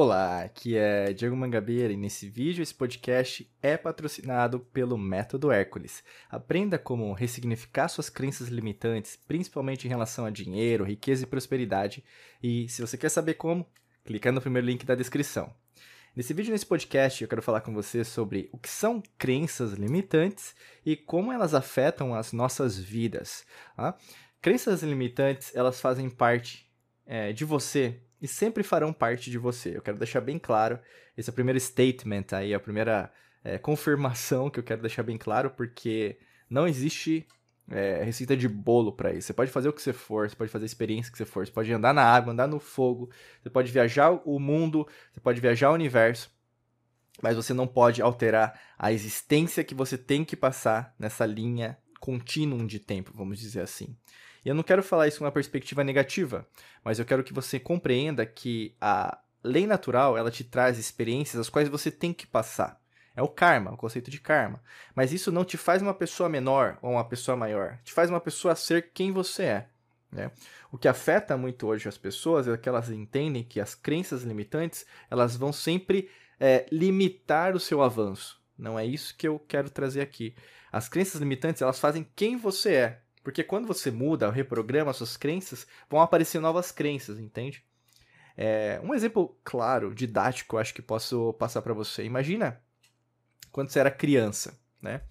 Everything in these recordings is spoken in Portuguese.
Olá, aqui é Diego Mangabeira e nesse vídeo esse podcast é patrocinado pelo Método Hércules. Aprenda como ressignificar suas crenças limitantes, principalmente em relação a dinheiro, riqueza e prosperidade. E se você quer saber como, clica no primeiro link da descrição. Nesse vídeo, nesse podcast, eu quero falar com você sobre o que são crenças limitantes e como elas afetam as nossas vidas. Tá? Crenças limitantes, elas fazem parte é, de você e sempre farão parte de você. Eu quero deixar bem claro, esse é o primeiro statement aí, a primeira é, confirmação que eu quero deixar bem claro, porque não existe é, receita de bolo para isso. Você pode fazer o que você for, você pode fazer a experiência que você for, você pode andar na água, andar no fogo, você pode viajar o mundo, você pode viajar o universo, mas você não pode alterar a existência que você tem que passar nessa linha contínua de tempo, vamos dizer assim. E eu não quero falar isso com uma perspectiva negativa, mas eu quero que você compreenda que a lei natural, ela te traz experiências as quais você tem que passar. É o karma, o conceito de karma. Mas isso não te faz uma pessoa menor ou uma pessoa maior. Te faz uma pessoa ser quem você é. Né? O que afeta muito hoje as pessoas é que elas entendem que as crenças limitantes elas vão sempre é, limitar o seu avanço. Não é isso que eu quero trazer aqui. As crenças limitantes elas fazem quem você é. Porque quando você muda, reprograma suas crenças, vão aparecer novas crenças, entende? É, um exemplo claro, didático, acho que posso passar para você. Imagina quando você era criança, né?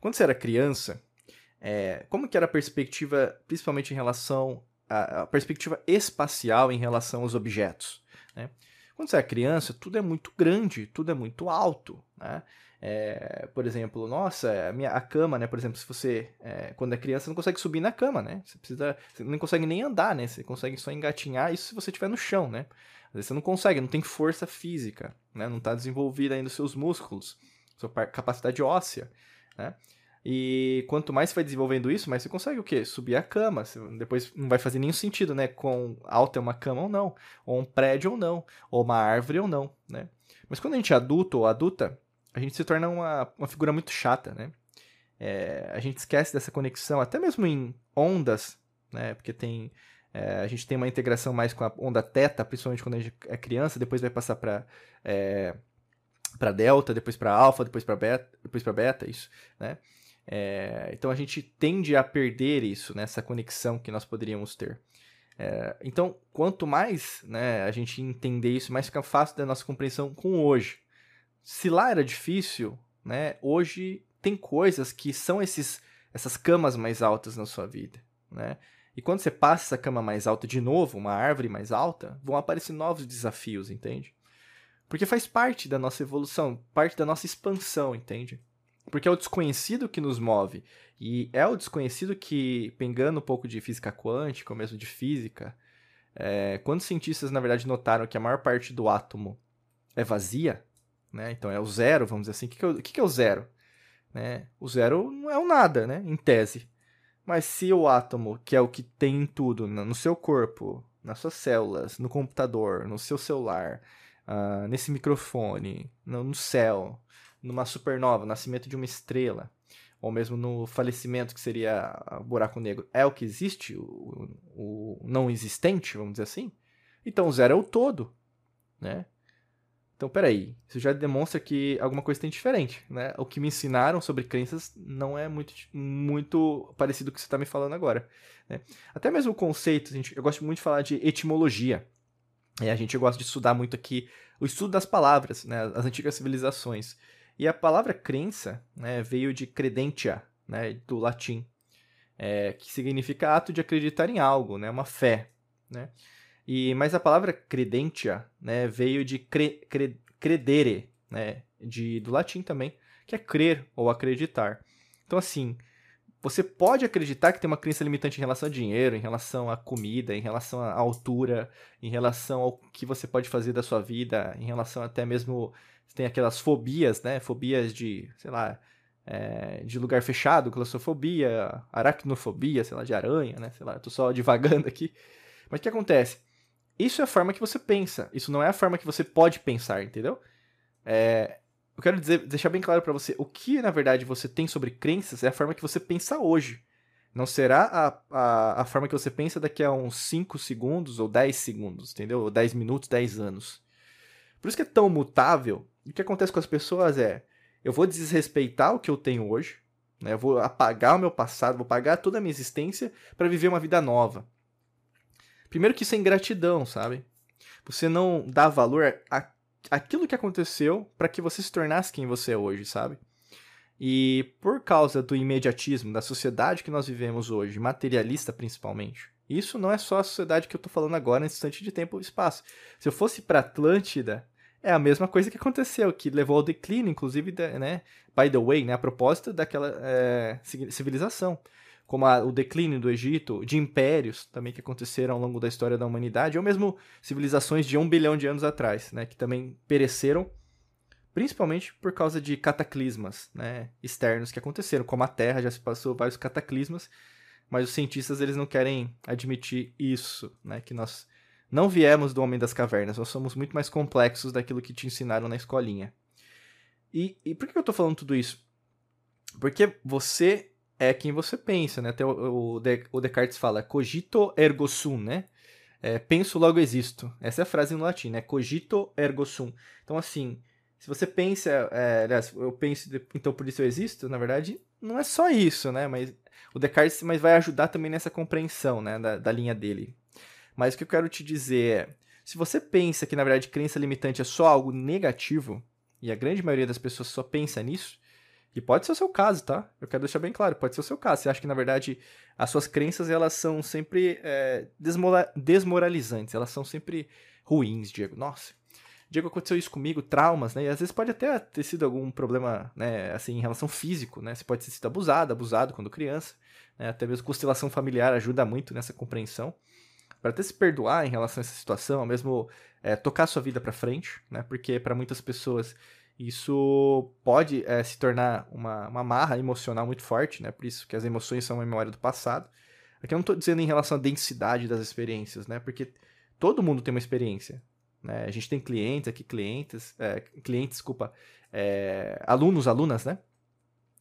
Quando você era criança, é, como que era a perspectiva, principalmente em relação à, à perspectiva espacial em relação aos objetos, né? Quando você é criança, tudo é muito grande, tudo é muito alto, né? É, por exemplo, nossa, a, minha, a cama, né? Por exemplo, se você, é, quando é criança, não consegue subir na cama, né? Você precisa, você não consegue nem andar, né? Você consegue só engatinhar, isso se você estiver no chão, né? Às vezes você não consegue, não tem força física, né? Não está desenvolvida ainda os seus músculos, sua capacidade óssea, né? E quanto mais você vai desenvolvendo isso, mais você consegue o quê? Subir a cama. Depois não vai fazer nenhum sentido, né? Com alta é uma cama ou não, ou um prédio ou não, ou uma árvore ou não, né? Mas quando a gente é adulto ou adulta, a gente se torna uma, uma figura muito chata, né? É, a gente esquece dessa conexão, até mesmo em ondas, né? Porque tem é, a gente tem uma integração mais com a onda teta, principalmente quando a gente é criança, depois vai passar para é, para delta, depois para alfa, depois para beta, depois para beta, isso, né? É, então a gente tende a perder isso, né? Essa conexão que nós poderíamos ter. É, então, quanto mais né, a gente entender isso, mais fica fácil da nossa compreensão com hoje se lá era difícil, né, hoje tem coisas que são esses, essas camas mais altas na sua vida, né? E quando você passa essa cama mais alta de novo, uma árvore mais alta, vão aparecer novos desafios, entende? Porque faz parte da nossa evolução, parte da nossa expansão, entende? Porque é o desconhecido que nos move. E é o desconhecido que, pegando um pouco de física quântica, ou mesmo de física, é, quando os cientistas, na verdade, notaram que a maior parte do átomo é vazia, né? Então é o zero, vamos dizer assim. O que, que, é, o, que, que é o zero? Né? O zero não é o nada, né? Em tese. Mas se o átomo, que é o que tem em tudo, no seu corpo, nas suas células, no computador, no seu celular, uh, nesse microfone, no, no céu, numa supernova, nascimento de uma estrela, ou mesmo no falecimento, que seria o buraco negro, é o que existe, o, o não existente, vamos dizer assim, então o zero é o todo, né? Então, peraí, isso já demonstra que alguma coisa tem diferente, né? O que me ensinaram sobre crenças não é muito, muito parecido com o que você está me falando agora. Né? Até mesmo o conceito, gente, eu gosto muito de falar de etimologia. E a gente gosta de estudar muito aqui o estudo das palavras, né? As antigas civilizações. E a palavra crença né, veio de credentia, né, do latim, é, que significa ato de acreditar em algo, né, uma fé. Né? E, mas a palavra credentia né, veio de cre, cre, credere, né, de, do latim também, que é crer ou acreditar. Então, assim, você pode acreditar que tem uma crença limitante em relação a dinheiro, em relação à comida, em relação à altura, em relação ao que você pode fazer da sua vida, em relação até mesmo. Tem aquelas fobias, né? Fobias de, sei lá, é, de lugar fechado, claustrofobia, aracnofobia, sei lá, de aranha, né? Sei lá, tô só divagando aqui. Mas o que acontece? Isso é a forma que você pensa. Isso não é a forma que você pode pensar, entendeu? É, eu quero dizer, deixar bem claro para você, o que na verdade você tem sobre crenças é a forma que você pensa hoje. Não será a, a, a forma que você pensa daqui a uns 5 segundos ou 10 segundos, entendeu? Ou 10 minutos, 10 anos. Por isso que é tão mutável. O que acontece com as pessoas é, eu vou desrespeitar o que eu tenho hoje, né? Eu vou apagar o meu passado, vou apagar toda a minha existência para viver uma vida nova. Primeiro que isso é ingratidão, sabe? Você não dá valor a, aquilo que aconteceu para que você se tornasse quem você é hoje, sabe? E por causa do imediatismo da sociedade que nós vivemos hoje, materialista principalmente, isso não é só a sociedade que eu estou falando agora, nesse instante de tempo e espaço. Se eu fosse para Atlântida, é a mesma coisa que aconteceu, que levou ao declínio, inclusive, né, by the way, né, a propósito daquela é, civilização como a, o declínio do Egito, de impérios também que aconteceram ao longo da história da humanidade, ou mesmo civilizações de um bilhão de anos atrás, né, que também pereceram, principalmente por causa de cataclismas né, externos que aconteceram, como a Terra já se passou vários cataclismas, mas os cientistas eles não querem admitir isso, né, que nós não viemos do homem das cavernas, nós somos muito mais complexos daquilo que te ensinaram na escolinha. E, e por que eu estou falando tudo isso? Porque você é quem você pensa, né? Até o, o, Descartes fala cogito ergo sum, né? É, penso logo existo. Essa é a frase no latim, né? Cogito ergo sum. Então, assim, se você pensa, é, aliás, eu penso, então por isso eu existo, na verdade, não é só isso, né? Mas o Descartes mas vai ajudar também nessa compreensão, né? Da, da linha dele. Mas o que eu quero te dizer é, se você pensa que, na verdade, crença limitante é só algo negativo, e a grande maioria das pessoas só pensa nisso, e pode ser o seu caso, tá? Eu quero deixar bem claro, pode ser o seu caso. Você acha que, na verdade, as suas crenças, elas são sempre é, desmoralizantes, elas são sempre ruins, Diego. Nossa, Diego, aconteceu isso comigo, traumas, né? E às vezes pode até ter sido algum problema, né, assim, em relação físico, né? Você pode ter sido abusado, abusado quando criança, né? Até mesmo constelação familiar ajuda muito nessa compreensão. Para até se perdoar em relação a essa situação, ou mesmo é, tocar sua vida para frente, né? Porque para muitas pessoas isso pode é, se tornar uma, uma marra emocional muito forte, né? Por isso que as emoções são uma memória do passado. Aqui eu não estou dizendo em relação à densidade das experiências, né? Porque todo mundo tem uma experiência. Né? A gente tem clientes aqui, clientes, é, clientes, desculpa, é, alunos, alunas, né?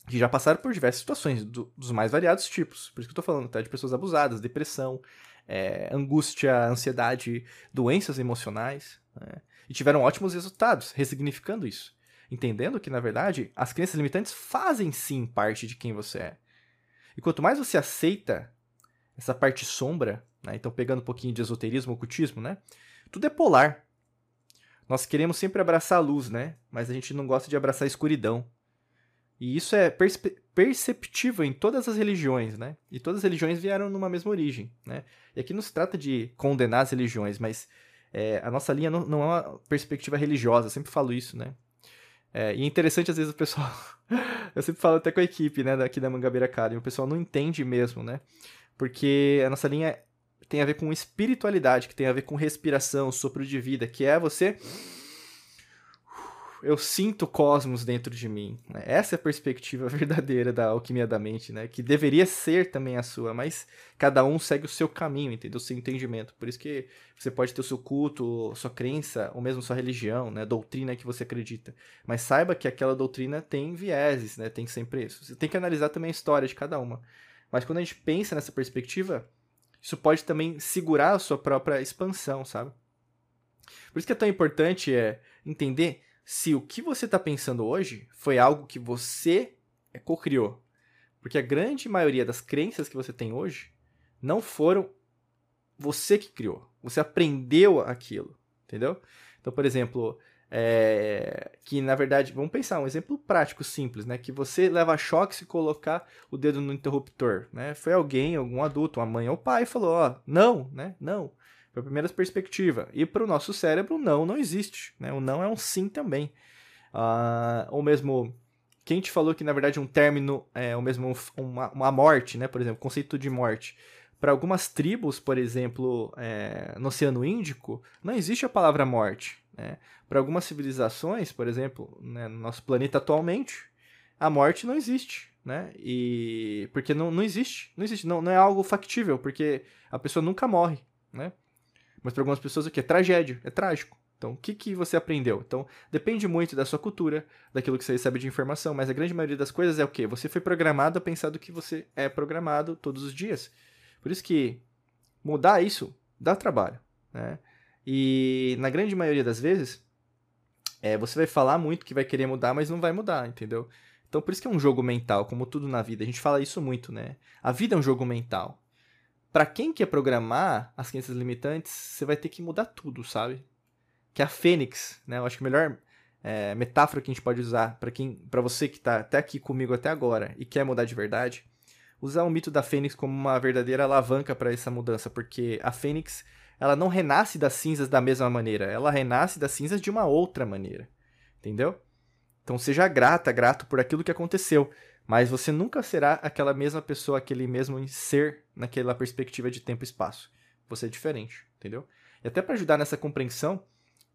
Que já passaram por diversas situações, do, dos mais variados tipos. Por isso que eu estou falando, tá? De pessoas abusadas, depressão, é, angústia, ansiedade, doenças emocionais, né? E tiveram ótimos resultados, ressignificando isso entendendo que, na verdade, as crenças limitantes fazem sim parte de quem você é. E quanto mais você aceita essa parte sombra, né, então pegando um pouquinho de esoterismo, ocultismo, né, tudo é polar. Nós queremos sempre abraçar a luz, né, mas a gente não gosta de abraçar a escuridão. E isso é perceptível em todas as religiões, né? E todas as religiões vieram numa mesma origem, né? E aqui não se trata de condenar as religiões, mas é, a nossa linha não, não é uma perspectiva religiosa, eu sempre falo isso, né? É, e é interessante, às vezes, o pessoal. eu sempre falo até com a equipe, né, daqui da Mangabeira Academy, o pessoal não entende mesmo, né? Porque a nossa linha tem a ver com espiritualidade, que tem a ver com respiração, sopro de vida, que é você eu sinto cosmos dentro de mim. Né? Essa é a perspectiva verdadeira da alquimia da mente, né? Que deveria ser também a sua, mas cada um segue o seu caminho, entendeu? O seu entendimento. Por isso que você pode ter o seu culto, sua crença, ou mesmo sua religião, né? Doutrina que você acredita. Mas saiba que aquela doutrina tem vieses, né? Tem sempre isso. Você tem que analisar também a história de cada uma. Mas quando a gente pensa nessa perspectiva, isso pode também segurar a sua própria expansão, sabe? Por isso que é tão importante é entender se o que você está pensando hoje foi algo que você é, co-criou. Porque a grande maioria das crenças que você tem hoje não foram você que criou. Você aprendeu aquilo, entendeu? Então, por exemplo, é, que na verdade, vamos pensar um exemplo prático, simples, né? Que você leva choque se colocar o dedo no interruptor, né? Foi alguém, algum adulto, uma mãe ou pai, falou, ó, não, né? Não. Foi a primeira perspectiva. E para o nosso cérebro, não, não existe. Né? O não é um sim também. Uh, ou mesmo, quem te falou que na verdade um término é o mesmo uma, uma morte, né? por exemplo, conceito de morte. Para algumas tribos, por exemplo, é, no Oceano Índico, não existe a palavra morte. Né? Para algumas civilizações, por exemplo, né, no nosso planeta atualmente, a morte não existe. Né? E porque não, não existe, não existe, não, não é algo factível, porque a pessoa nunca morre, né? Mas para algumas pessoas o que? É tragédia, é trágico. Então, o que, que você aprendeu? Então, depende muito da sua cultura, daquilo que você recebe de informação, mas a grande maioria das coisas é o quê? Você foi programado a pensar do que você é programado todos os dias. Por isso que mudar isso dá trabalho, né? E na grande maioria das vezes, é, você vai falar muito que vai querer mudar, mas não vai mudar, entendeu? Então por isso que é um jogo mental, como tudo na vida. A gente fala isso muito, né? A vida é um jogo mental. Para quem quer programar as crenças limitantes, você vai ter que mudar tudo, sabe? Que é a Fênix, né? Eu acho que a melhor é, metáfora que a gente pode usar para quem, para você que está até aqui comigo até agora e quer mudar de verdade, usar o mito da Fênix como uma verdadeira alavanca para essa mudança, porque a Fênix ela não renasce das cinzas da mesma maneira, ela renasce das cinzas de uma outra maneira, entendeu? Então seja grata, grato por aquilo que aconteceu, mas você nunca será aquela mesma pessoa, aquele mesmo ser naquela perspectiva de tempo e espaço. Você é diferente, entendeu? E até para ajudar nessa compreensão,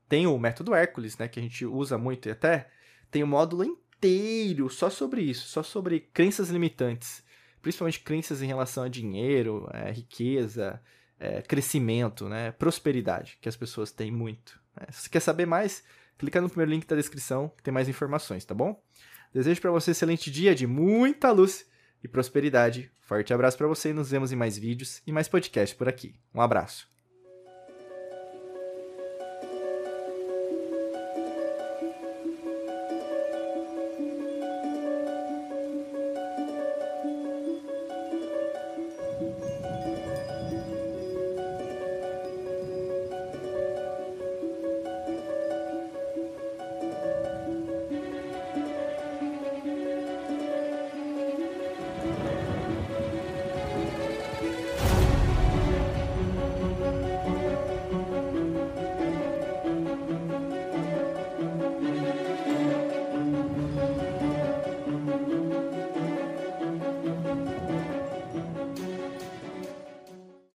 tem o método Hércules, né, que a gente usa muito e até tem um módulo inteiro só sobre isso, só sobre crenças limitantes, principalmente crenças em relação a dinheiro, é, riqueza, é, crescimento, né, prosperidade, que as pessoas têm muito. Né? Se você quer saber mais, clica no primeiro link da descrição que tem mais informações, tá bom? Desejo para você um excelente dia de muita luz e prosperidade. Forte abraço para você e nos vemos em mais vídeos e mais podcasts por aqui. Um abraço.